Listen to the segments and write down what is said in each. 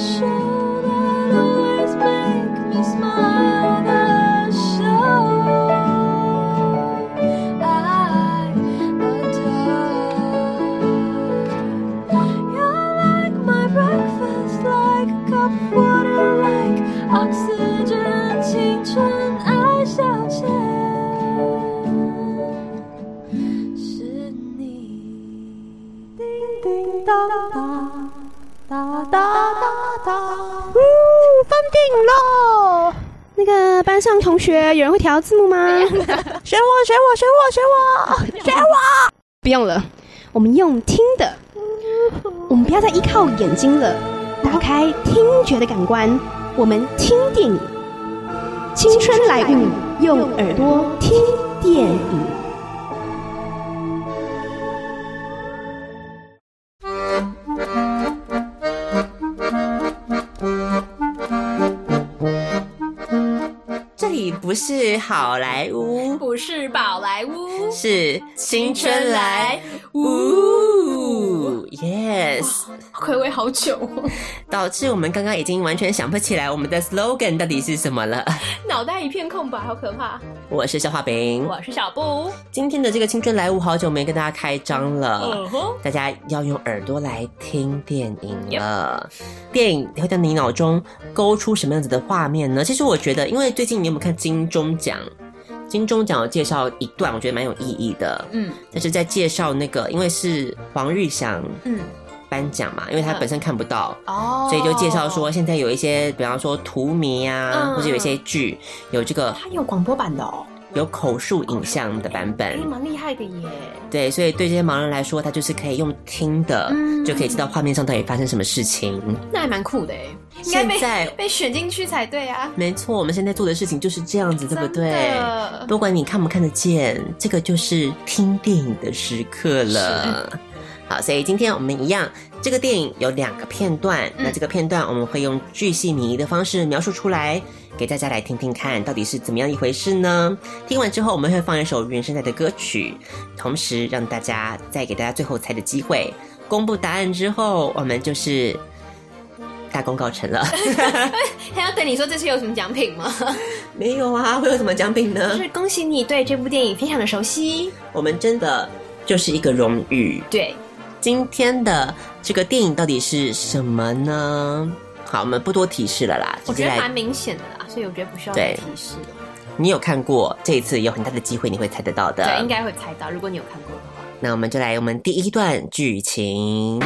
是。学有人会调字幕吗？选我，选我，选我，选我，选我！不用了，我们用听的。我们不要再依靠眼睛了，打开听觉的感官，我们听电影。青春来物，用耳朵听电影。不是好莱坞，不是宝莱坞，是青春来。呜，yes。暌违好久哦，导致我们刚刚已经完全想不起来我们的 slogan 到底是什么了。脑袋一片空白，好可怕。我是消化饼，我是小布，今天的这个青春来舞好久没跟大家开张了，大家要用耳朵来听电影了。电影会在你脑中勾出什么样子的画面呢？其实我觉得，因为最近你有没有看金钟奖？金钟奖有介绍一段，我觉得蛮有意义的。嗯但是在介绍那个，因为是黄玉祥嗯，颁奖嘛，因为他本身看不到，哦所以就介绍说现在有一些，比方说图迷啊，嗯或者有一些剧有这个它有广播版的哦，有口述影像的版本哎，。蛮厉害的耶。对，所以对这些盲人来说，他就是可以用听的，嗯就可以知道画面上到底发生什么事情。那还蛮酷的哎，应该被现在被选进去才对啊。没错，我们现在做的事情就是这样子，对不对？不管你看不看得见，这个就是听电影的时刻了。好，所以今天我们一样，这个电影有两个片段，嗯那这个片段我们会用巨细靡遗的方式描述出来，给大家来听听看，到底是怎么样一回事呢？听完之后，我们会放一首原声带的歌曲，同时让大家再给大家最后猜的机会。公布答案之后，我们就是大功告成了。还要等你说这次有什么奖品吗？没有啊，会有什么奖品呢就？是恭喜你对这部电影非常的熟悉。我们真的就是一个荣誉。对，今天的这个电影到底是什么呢？好，我们不多提示了啦，我觉得蛮。明显的啦，所以我觉得不需要再提示了。你有看过，这一次有很大的机会你会猜得到的。对，应该会猜到，如果你有看过的话。那我们就来我们第一段剧情。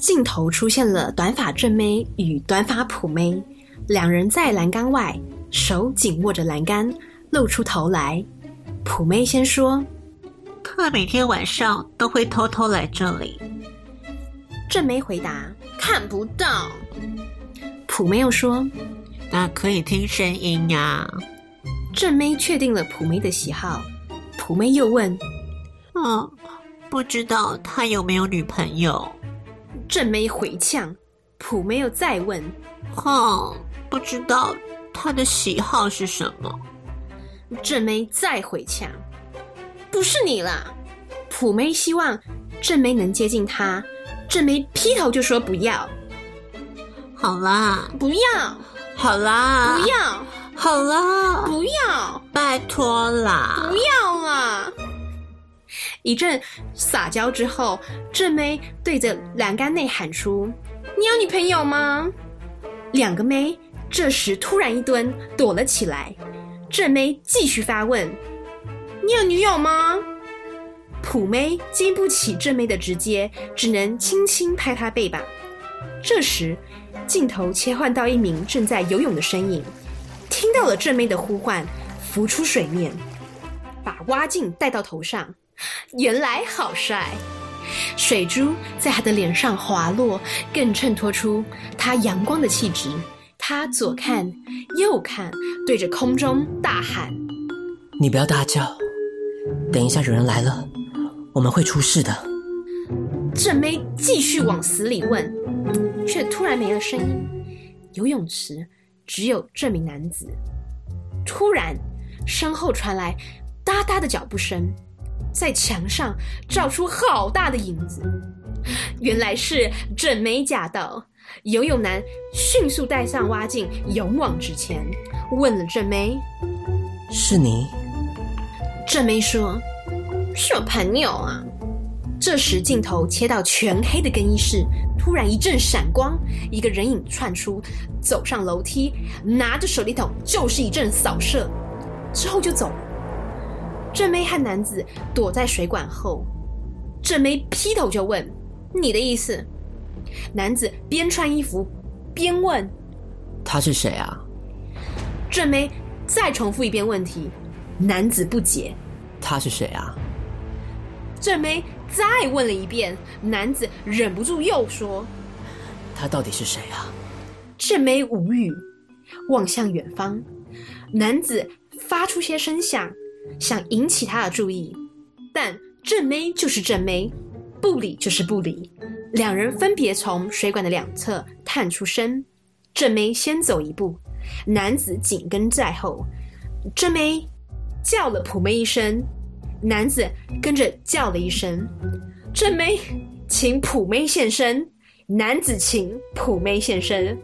镜头出现了短发正妹与短发普妹，两人在栏杆外，手紧握着栏杆，露出头来。普妹先说他每天晚上都会偷偷来这里。正妹回答看不到。普妹又说，那可以听声音呀、正妹确定了普妹的喜好。普妹又问，嗯，不知道他有没有女朋友？正妹回呛。普妹又再问，哼，不知道他的喜好是什么。正妹再回呛，不是你啦。普妹希望正妹能接近她，正妹劈头就说不要，好啦，不要，好啦，不要，好啦，不要，拜托啦不。要啦！一阵撒娇之后，正妹对着栏杆内喊出：“你有女朋友吗？”两个妹这时突然一蹲，躲了起来。正妹继续发问：“你有女友吗？”普妹经不起正妹的直接，只能轻轻拍她背板。这时，镜头切换到一名正在游泳的身影，听到了正妹的呼唤，浮出水面，把蛙镜带到头上。原来好帅！水珠在他的脸上滑落，更衬托出他阳光的气质。他左看右看，对着空中大喊你不要大叫，等一下有人来了，我们会出事的。：“正妹继续往死里问，却突然没了声音。游泳池只有这名男子。突然，身后传来哒哒的脚步声，在墙上照出好大的影子。原来是正妹驾到。游泳男迅速戴上蛙镜，勇往直前，问了正妹。是你？正妹说：“是我朋友啊。”这时镜头切到全黑的更衣室，突然一阵闪光，一个人影窜出，走上楼梯，拿着手电筒就是一阵扫射，之后就走了。正妹和男子躲在水管后，正妹劈头就问：“你的意思？”男子边穿衣服边问：“他是谁啊？”正妹再重复一遍问题，男子不解：“他是谁啊？”正妹再问了一遍，男子忍不住又说：“他到底是谁啊？”正妹无语，望向远方，男子发出些声响，想引起他的注意，但正妹就是正妹，不理就是不理。两人分别从水管的两侧探出身，正妹先走一步，男子紧跟在后。正妹叫了普妹一声，男子跟着叫了一声。正妹请普妹现身，男子请普妹现身。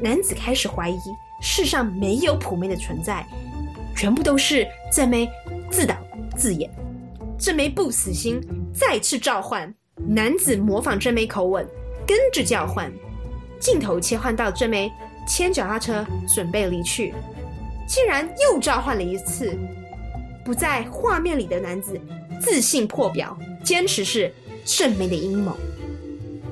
男子开始怀疑世上没有普妹的存在，全部都是正妹自导自演。正妹不死心，再次召唤。男子模仿正妹口吻，跟着叫唤。镜头切换到正妹牵脚踏车准备离去，竟然又召唤了一次。不在画面里的男子自信破表，坚持是正妹的阴谋。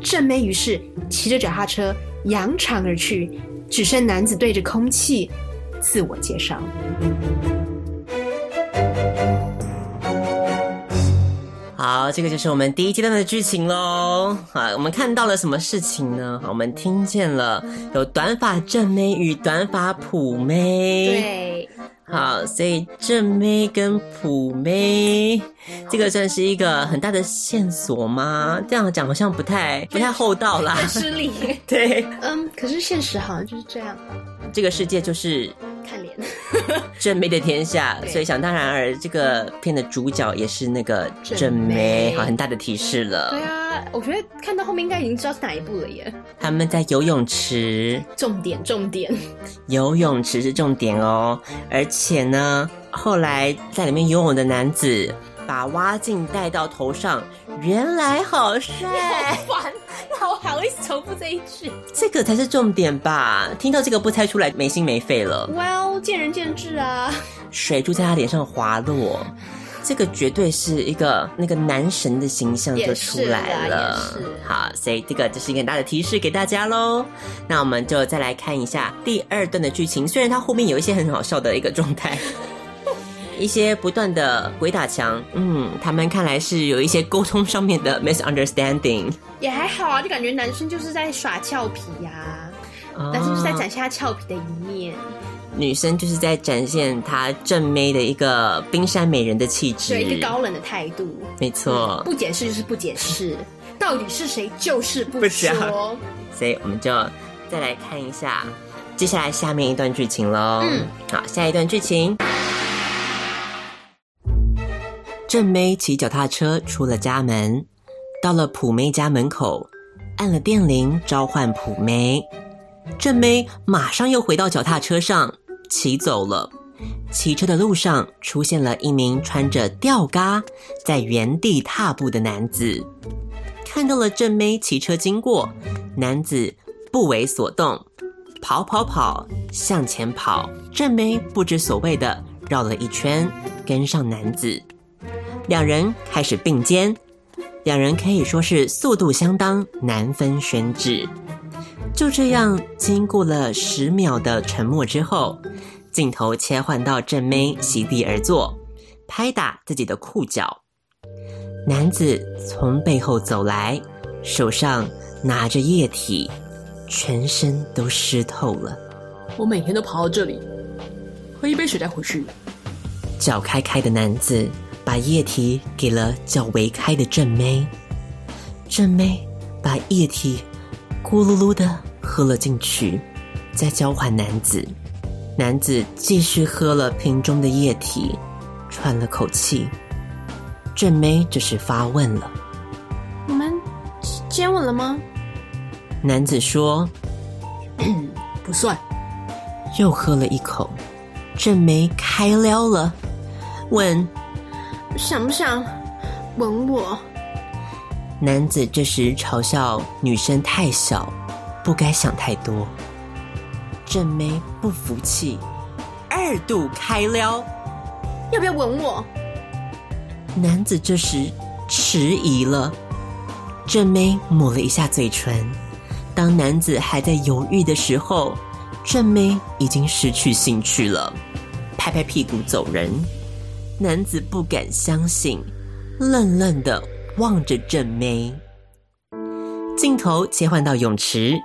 正妹于是骑着脚踏车扬长而去，只剩男子对着空气自我介绍。好，这个就是我们第一阶段的剧情喽。啊，我们看到了什么事情呢？我们听见了有短发正妹与短发普妹。对，好，所以正妹跟普妹，这个算是一个很大的线索吗？这样讲好像不太不太厚道啦。失礼。对，嗯，可是现实好像就是这样，这个世界就是看脸。正妹的天下，所以想当然而这个片的主角也是那个正妹好，很大的提示了。对啊，我觉得看到后面应该已经知道是哪一部了耶。他们在游泳池，重点，重点。游泳池是重点哦。而且呢，后来在里面游泳的男子把蛙镜戴到头上，原来好帅，烦，我还会重复这一句。这个才是重点吧？听到这个不猜出来，没心没肺了。Well，见仁见智啊。水珠在他脸上滑落，这个绝对是一个那个男神的形象就出来了。好，所以这个就是一个很大的提示给大家喽。那我们就再来看一下第二段的剧情，虽然它后面有一些很好笑的一个状态。一些不断的鬼打墙，嗯，他们看来是有一些沟通上面的 misunderstanding，也还好啊，就感觉男生就是在耍俏皮呀、啊男生就是在展现他俏皮的一面，女生就是在展现她正妹的一个冰山美人的气质，对一个高冷的态度，没错，不解释就是不解释，到底是谁就是不说。所以我们就再来看一下接下来下面一段剧情喽。嗯，好，下一段剧情。正妹骑脚踏车出了家门，到了普妹家门口，按了电铃召唤普妹。正妹马上又回到脚踏车上骑走了。骑车的路上出现了一名穿着吊嘎在原地踏步的男子，看到了正妹骑车经过，男子不为所动，跑跑跑向前跑。正妹不知所谓的绕了一圈，跟上男子，两人开始并肩，两人可以说是速度相当，难分轩轾。就这样，经过了十秒的沉默之后，镜头切换到正妹席地而坐，拍打自己的裤脚。男子从背后走来，手上拿着液体，全身都湿透了。我每天都跑到这里，喝一杯水再回去。脚开开的男子把液体给了脚微开的正妹，正妹把液体咕噜噜的喝了进去，再交还男子。男子继续喝了瓶中的液体，喘了口气。正妹这时发问了你们接吻了吗？男子说 不算。又喝了一口，正妹开撩了，问想不想吻我？男子这时嘲笑女生太小，不该想太多。正妹不服气，二度开撩。要不要吻我？男子这时迟疑了，正妹抹了一下嘴唇。当男子还在犹豫的时候，正妹已经失去兴趣了，拍拍屁股走人。男子不敢相信，愣愣的望着正妹。镜头切换到泳池，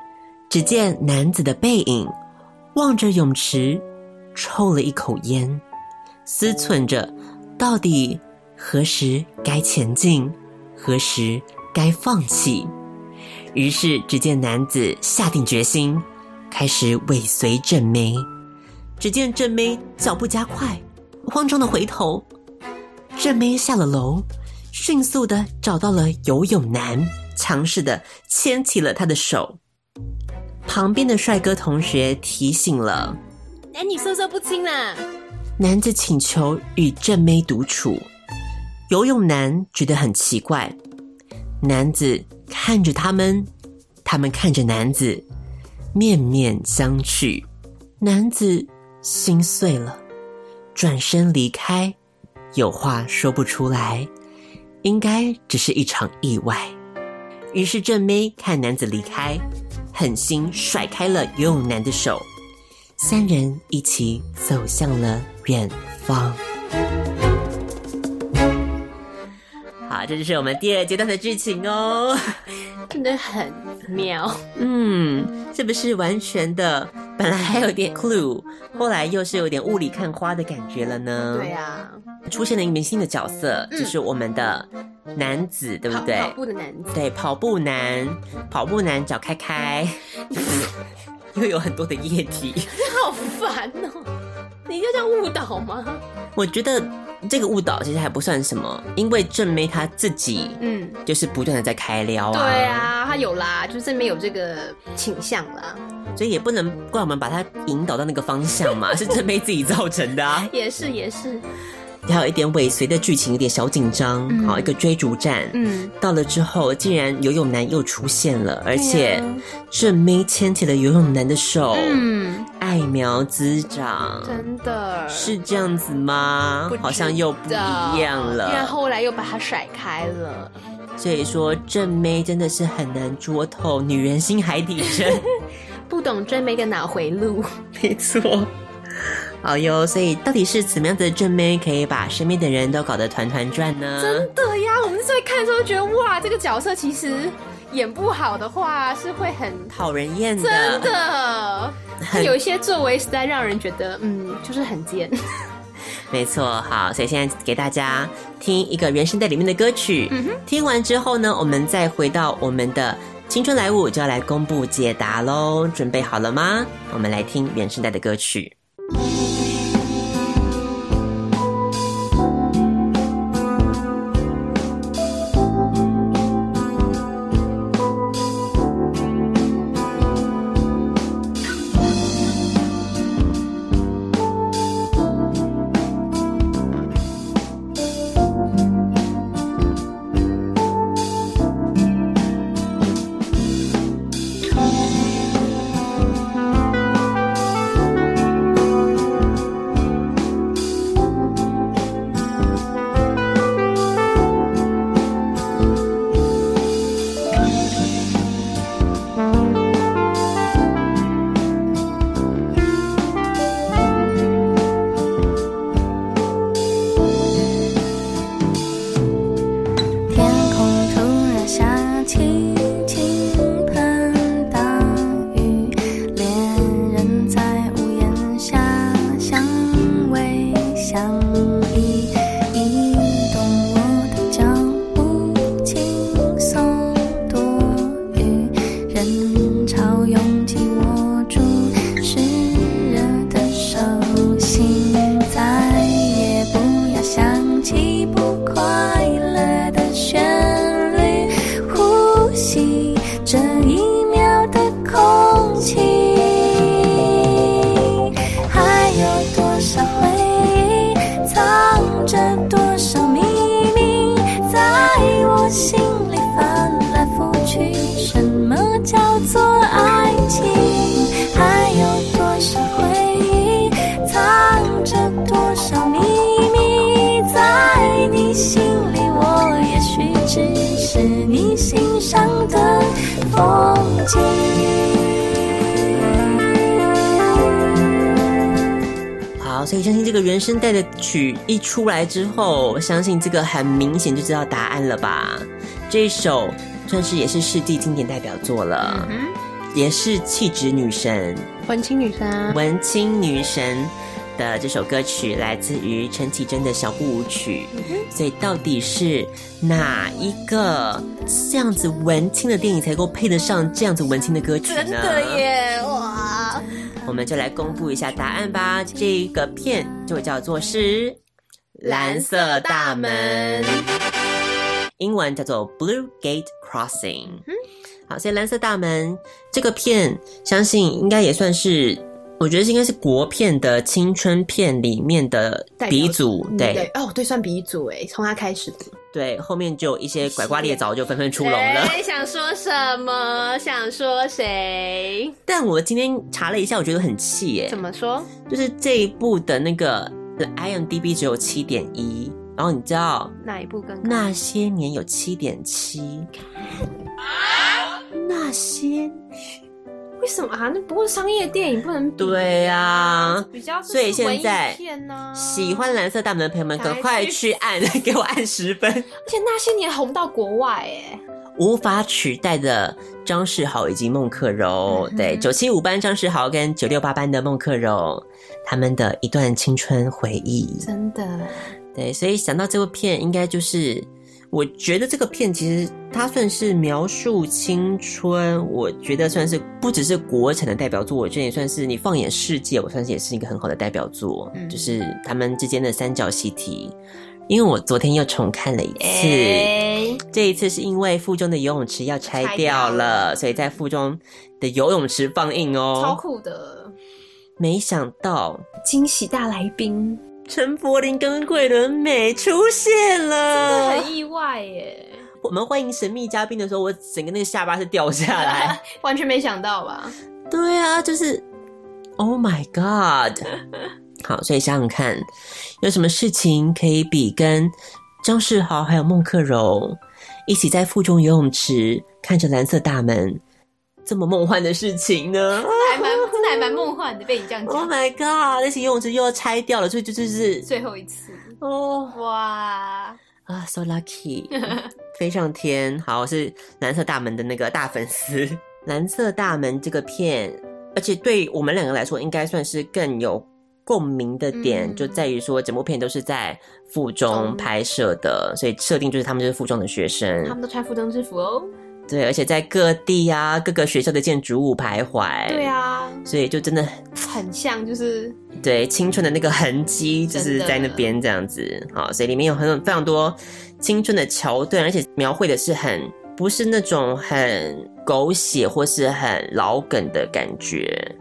只见男子的背影望着泳池，抽了一口烟，思忖着到底何时该前进，何时该放弃。于是，只见男子下定决心，开始尾随正妹。只见正妹脚步加快，慌张的回头。正妹下了楼，迅速的找到了游泳男，强势的牵起了他的手。旁边的帅哥同学提醒了男女授受不亲啦。男子，请求与正妹独处。游泳男觉得很奇怪，男子看着他们，他们看着男子，面面相觑。男子心碎了，转身离开，有话说不出来，应该只是一场意外。于是正妹看男子离开，狠心甩开了游泳男的手，三人一起走向了远方。好，这就是我们第二阶段的剧情哦。真的很妙。嗯，是不是完全的？本来还有点 clue，后来又是有点雾里看花的感觉了呢？对啊，出现了一名新的角色，嗯就是我们的男子，对不对？跑跑步的男子，对，跑步男，跑步男找开开，又有很多的液体。好烦哦！你就这样误导吗？我觉得这个误导其实还不算什么，因为正妹她自己嗯，就是不断的在开撩啊，对，啊，她有啦，就是正妹有这个倾向啦，所以也不能怪我们把她引导到那个方向嘛，是正妹自己造成的啊。也是也是，还有一点尾随的剧情有点小紧张，嗯好一个追逐战。嗯，到了之后，竟然游泳男又出现了，而且正妹牵起了游泳男的手，嗯，爱苗滋长，真的是这样子吗？好像又不一样因为了。后来又把他甩开了。所以说，正妹真的是很难捉透女人心海底针。不懂正妹的脑回路，没错。好哟，所以到底是怎么样子的正妹可以把身边的人都搞得团团转呢？真的呀！我们在看的时候觉得哇，这个角色其实演不好的话是会很讨人厌的，真的，有一些作为实在让人觉得嗯，就是很贱。没错，好，所以现在给大家听一个原声带里面的歌曲。听完之后呢，我们再回到我们的青春来舞，就要来公布解答喽。准备好了吗？我们来听原声带的歌曲。所以相信这个原声带的曲一出来之后，相信这个很明显就知道答案了吧？这一首算是也是世纪经典代表作了，也是气质女神、文青女神啊，文青女神的这首歌曲，来自于陈绮贞的小步舞曲。所以到底是哪一个这样子文青的电影才够配得上这样子文青的歌曲呢？真的耶，哇！我们就来公布一下答案吧。这个片就叫做是《蓝色大门》，英文叫做 Blue Gate Crossing。好，所以《蓝色大门》这个片，相信应该也算是，我觉得是应该是国片的青春片里面的鼻祖。对对哦，对，算鼻祖哎，从他开始的。对，后面就一些拐瓜裂枣就纷纷出笼了。哎想说什么？想说谁？但我今天查了一下，我觉得很气耶怎。么说？就是这一部的那个 IMDB 只有七点一，然后你知道哪一部更？那些年有七点七，那些为什么啊？那不过商业电影不能比对啊。比较是所以现在喜欢蓝色大门的朋友们，赶赶快快去去按，给我按十分。而且那些年红到国外哎，无法取代的张世豪以及孟克柔，嗯对，九七五班张世豪跟九六八班的孟克柔，他们的一段青春回忆。真的对，所以想到这部片，应该就是我觉得这个片其实它算是描述青春，我觉得算是不只是国产的代表作，我觉得也算是你放眼世界，我算是也是一个很好的代表作，嗯就是他们之间的三角习题。因为我昨天又重看了一次，哎，这一次是因为附中的游泳池要拆拆掉掉了，所以在附中的游泳池放映哦超哦。酷的没想到惊喜大来宾，陈柏霖跟桂纶镁出现了，很意外耶，我们欢迎神秘嘉宾的时候，我整个那个下巴是掉下来。完全没想到吧？对啊，就是 Oh my God！好，所以想想看，有什么事情可以比跟张世豪还有孟克柔一起在附中游泳池看着蓝色大门这么梦幻的事情呢还蛮真的还蛮梦幻的，被你这样？Oh 讲。my God！那些游泳池又要拆掉了，所以就就是最后一次，哦哇！啊，so lucky，飞上天。好，我是蓝色大门的那个大粉丝。蓝色大门这个片，而且对我们两个来说，应该算是更有共鸣的点，嗯就在于说整部片都是在附中中拍摄的，所以设定就是他们就是附中的学生他生，们都穿附中制服哦。对，而且在各地啊各个学校的建筑物徘徊，对，啊，所以就真的很像，就是对青春的那个痕迹，就是在那边这样子。好，所以里面有很非常多青春的桥段，而且描绘的是很不是那种很狗血或是很老梗的感觉。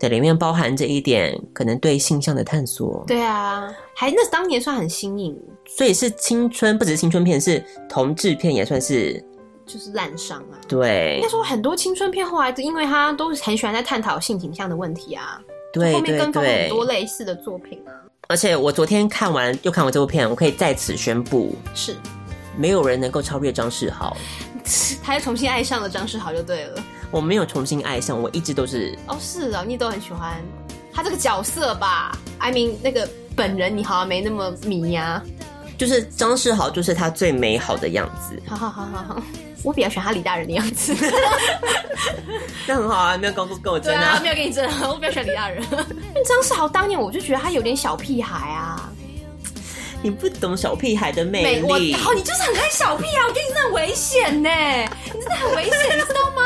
对，里面包含着一点可能对性向的探索，对啊，还那当年算很新颖，所以是青春，不只是青春片，是同志片也算是就是烂伤啊。对应该说很多青春片后来，因为他都很喜欢在探讨性倾向的问题啊，后面跟风很。多类似的作品啊。而且我昨天看完又看完这部片，我可以在此宣布，是，没有人能够超越张世豪。他又重新爱上了张世豪就对了。我没有重新爱上，我一直都是哦，是啊，你都很喜欢他这个角色吧？I mean，那个本人你好像没那么迷呀、就是张世豪，就是他最美好的样子。好好好好好，我比较喜欢他李大人的样子。那很好啊，没有跟我跟我争对啊，啊没。有跟你争啊，我比较喜欢李大人。张世豪当年我就觉得他有点小屁孩啊，你不懂小屁孩的魅力。哦，你就是很爱小屁孩，我跟你真的很危险呢，你真的很危险，你知道吗？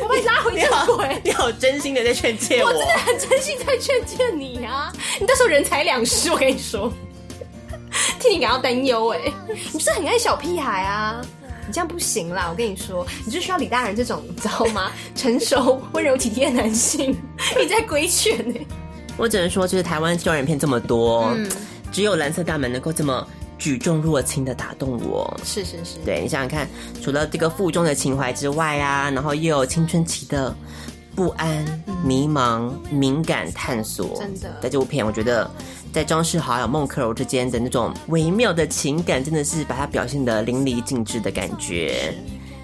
我把你拉回正轨。你好真心的在劝诫我。我真的很真心在劝诫你啊！你到时候人财两失，我跟你说，替你感到担忧哎。你就是很爱小屁孩啊，你这样不行啦！我跟你说，你就需要李大人这种，你知道吗？成熟、温柔、体贴的男性，你在规劝呢。我只能说，就是台湾校园片这么多，嗯只有蓝色大门能够这么举重若轻的打动我。是是是，对你想想看，除了这个腹中的情怀之外啊，然后又有青春期的不安、迷茫、敏感、探索。真的在这部片，我觉得在张世豪还有孟克柔之间的那种微妙的情感，真的是把它表现得淋漓尽致的感觉，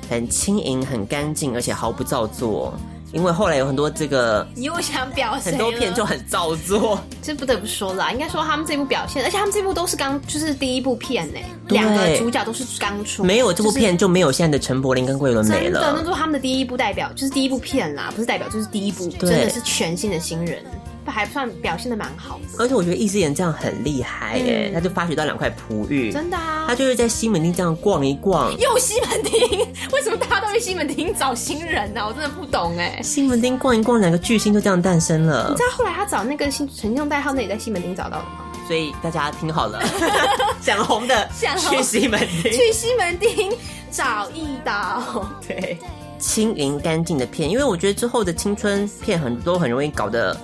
很轻盈、很干净，而且毫不造作。因为后来有很多这个你又想表现很多片就很造作，这不得不说啦，应该说他们这部表现，而且他们这部都是刚就是第一部片呢，对。两个主角都是刚出，没有这部片就没有现在的陈柏霖跟桂纶镁真的，那是他们的第一部代表，就是第一部片啦，不是代表，就是第一部，真的是全新的新人，还算表现的蛮好的，而且我觉得易思妍这样很厉害耶，嗯他就发掘到两块璞玉，真的啊他。就是在西门町这样逛一逛。又西门町，为什么大家都去西门町找新人呢、我真的不懂哎。西门町逛一逛，两个巨星就这样诞生了你知。道后来他找那个新陈用代号，那也在西门町找到的吗？所以大家听好了，想红的去西门町。去西门町找一刀，对，轻盈干净的片，因为我觉得之后的青春片很多很容易搞得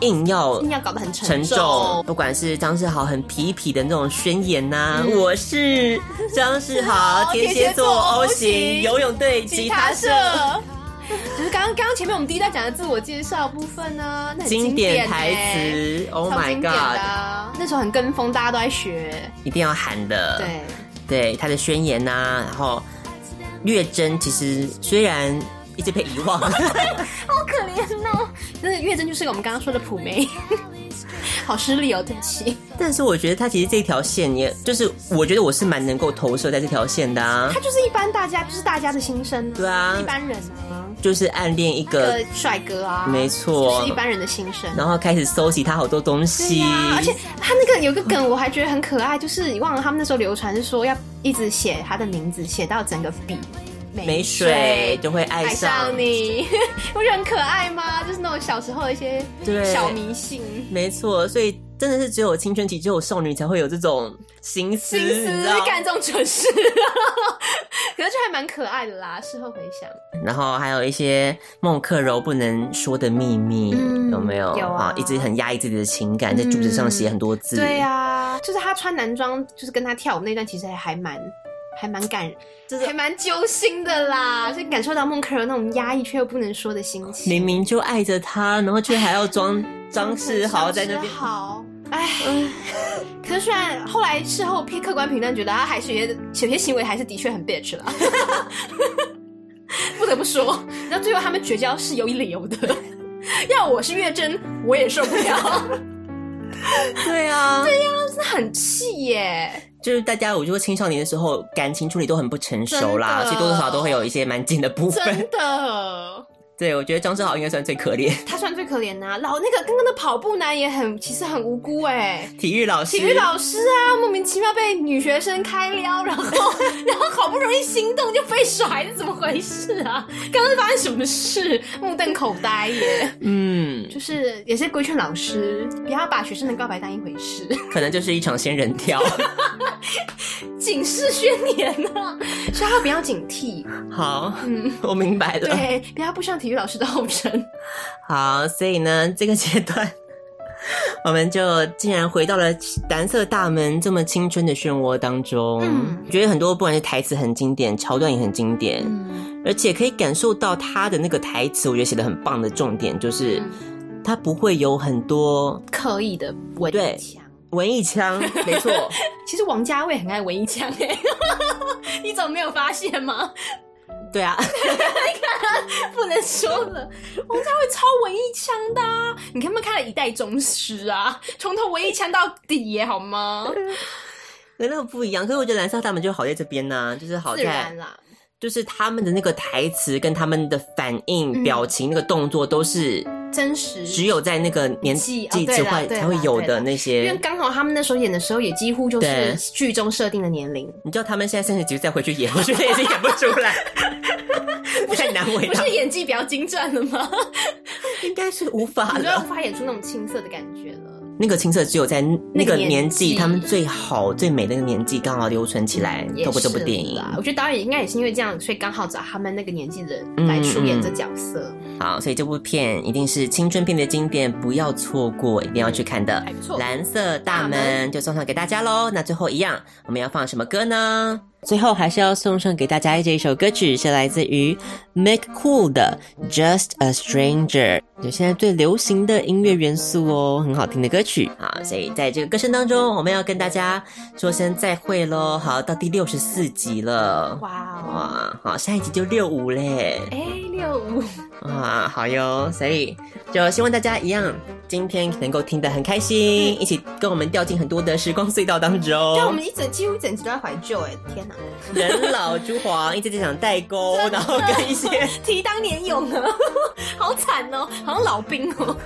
硬要硬要搞得很沉沉重，不管是张世豪很痞痞的那种宣言呐、我是张世豪，天蝎座 O 型游泳队吉他社，就是刚刚刚刚前面我们第一段讲的自我介绍部分呢，经典典台欸词，Oh my God，啊那时候很跟风，大家都在学。一定要喊的，对，对他的宣言呐、然后略真其实虽然一直被遗忘，好可怜哦。那月珍就是我们刚刚说的普梅，好失礼哦，对不起。但是我觉得他其实这条线也，就是我觉得我是蛮能够投射在这条线的啊他，就是一般大家，就是大家的心声、对啊一般人啊，就是暗恋一一个个帅哥啊，没错就是一般人的心声。然后开始搜集他好多东西，呀、而且他那个有个梗，我还觉得很可爱，就是你忘了他们那时候流传是说要一直写他的名字，写到整个笔没水就会爱爱上上你，不是很可爱吗？就是那种小时候的一些小迷信。没错，所以真的是只有青春期、只有少女才会有这种心思，心思干这种蠢事，可是就还蛮可爱的啦。事后回想，然后还有一些孟克柔不能说的秘密，嗯有没有？有啊一直很压抑自己的情感，在柱子上写很多字。对啊、就是他穿男装，就是跟他跳舞那段，其实还蛮。还蛮感人，就是还蛮揪心的啦，所以感受到孟克柔那种压抑却又不能说的心情。明明就爱着他，然后却还要装张世豪在那边。好，哎，可是虽然后来事后批客观评论，觉得他还是有些有些行为还是的确很 bitch 了，不得不说，然后最后他们绝交是有理由的。要我是月珍，我也受不了，对啊，真的很气耶。就是大家，我觉得青少年的时候感情处理都很不成熟啦，真的所以多多少少都会有一些蛮紧的部分。真的，对，我觉得张志豪应该算最可怜。他算最可怜呐、老那个刚刚的跑步男也很，其实很无辜哎。体育老师，体育老师啊，莫名其妙被女学生开撩，然后 然后好不容易心动就被甩，是怎么回事啊？刚刚是发生什么事？目瞪口呆耶！嗯，就是也是规劝老师不要把学生的告白当一回事，可能就是一场仙人跳。警示宣言啊，所以他不要警惕，好，嗯，我明白了。对，不要不上体育老师的后尘。好，所以呢，这个阶段，我们就竟然回到了蓝色大门这么青春的漩涡当中。嗯觉得很多不管是台词很经典，桥段也很经典，嗯，而且可以感受到他的那个台词，我觉得写的很棒的重点就是，嗯他不会有很多刻意的文对枪。文艺腔，没错，其实王家卫很爱文艺腔哎，你怎么没有发现吗？对啊，不能说了，王家卫超文艺腔的、啊，你看没有看了《一代宗师》啊？从头文艺腔到底耶，好吗？跟那个不一样。可是我觉得蓝色他们就好在这边呢、就是好在就是他们的那个台词跟他们的反应、嗯表情、那个动作都是真实。只有在那个年纪纪哦对啦之会才会有的那些因为。刚好他们那时候演的时候，也几乎就是剧中设定的年龄，你知道他们现在三十几岁再回去演，我觉得已经演不出来，太难为他不是，演技比较精湛了吗？应该是无法你就无。法演出那种青涩的感觉了。那个青涩只有在那个年年纪，他们最好最美的那个年纪，刚好留存起来，透过这部是电影。我觉得导演应该也是因为这样，所以刚好找他们那个年纪的人来出演这角色，好，所以这部片一定是青春片的经典，不要错过，一定要去看的。还不错蓝色大门就送上给大家喽。那最后一样，我们要放什么歌呢？最后还是要送上给大家这一首歌曲，是来自于 Make Cool 的《Just a Stranger》，就现在最流行的音乐元素哦，很好听的歌曲啊。所以在这个歌声当中，我们要跟大家说声再会喽。好，到第六十四集了，哇好，下一集就六五嘞。哎，六五，啊，好哟，所以就希望大家一样，今天能够听得很开心，一起跟我们掉进很多的时光隧道当中。对，我们一整几乎一整集都在怀旧，哎，天哪，人老珠黄，一直在讲代沟，然后跟一些 提当年勇啊，好惨哦，好像老兵哦，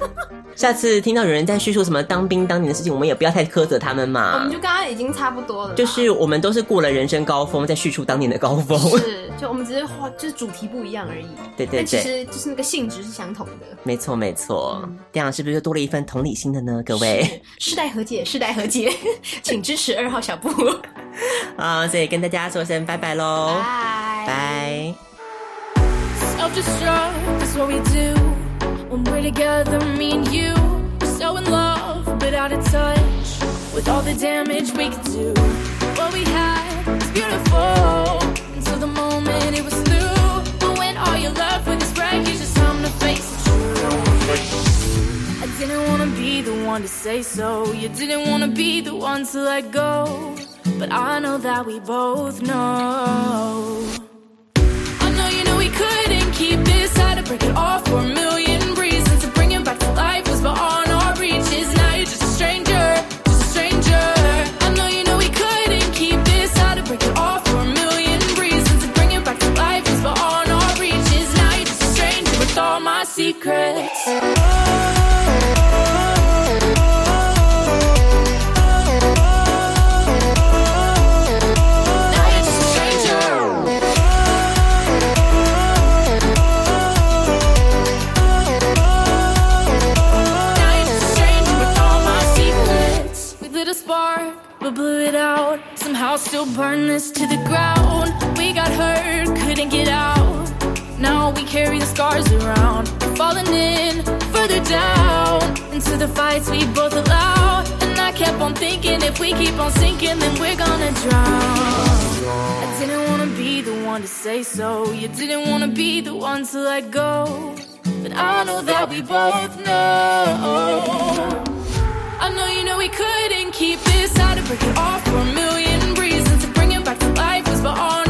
下次听到有人在叙述什么当兵当年的事情，我们也不要太苛责他们嘛。我们。就刚刚已经差不多了，就是我们都是过了人生高峰，在叙述当年的高峰。是，就我们只是话，就是主题不一样而已，对对但其，实就是那个性质是相同的。没错没错，这样是不是就多了一份同理心的呢？各位？世代和解，世代和解，请支持二号小布，啊，所以跟大家说声拜拜喽，拜。拜。 Self-destruct, that's what we do When we're together, me and you We're so in love, but out of touch With all the damage we could do What we had was beautiful Until the moment it was through But when all you're left with is wreckage It's time to face the truth I didn't wanna be the one to say so You didn't wanna be the one to let go But I know that we both know I know you know we couldn't keep this. Had to break it off for a million Somehow still burn this to the ground. We got hurt, couldn't get out. Now we carry the scars around. Falling in further down into the fights we both allow. And I kept on thinking if we keep on sinking, then we're gonna drown. I didn't wanna be the one to say so. You didn't wanna be the one to let go. But I know that we both know. I know you know we couldn't keep this. To break it off for a million but all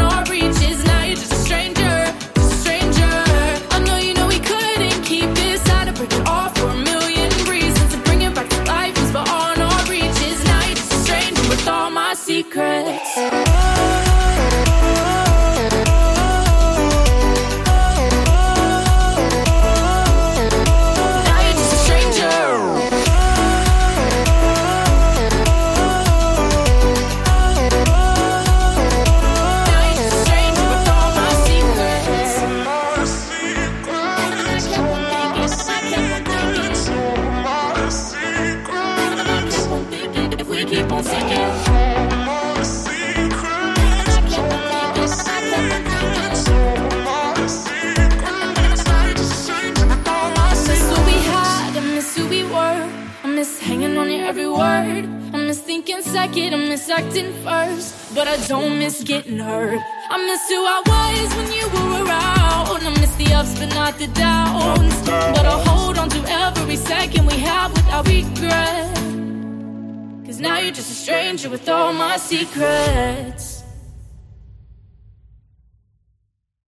secrets.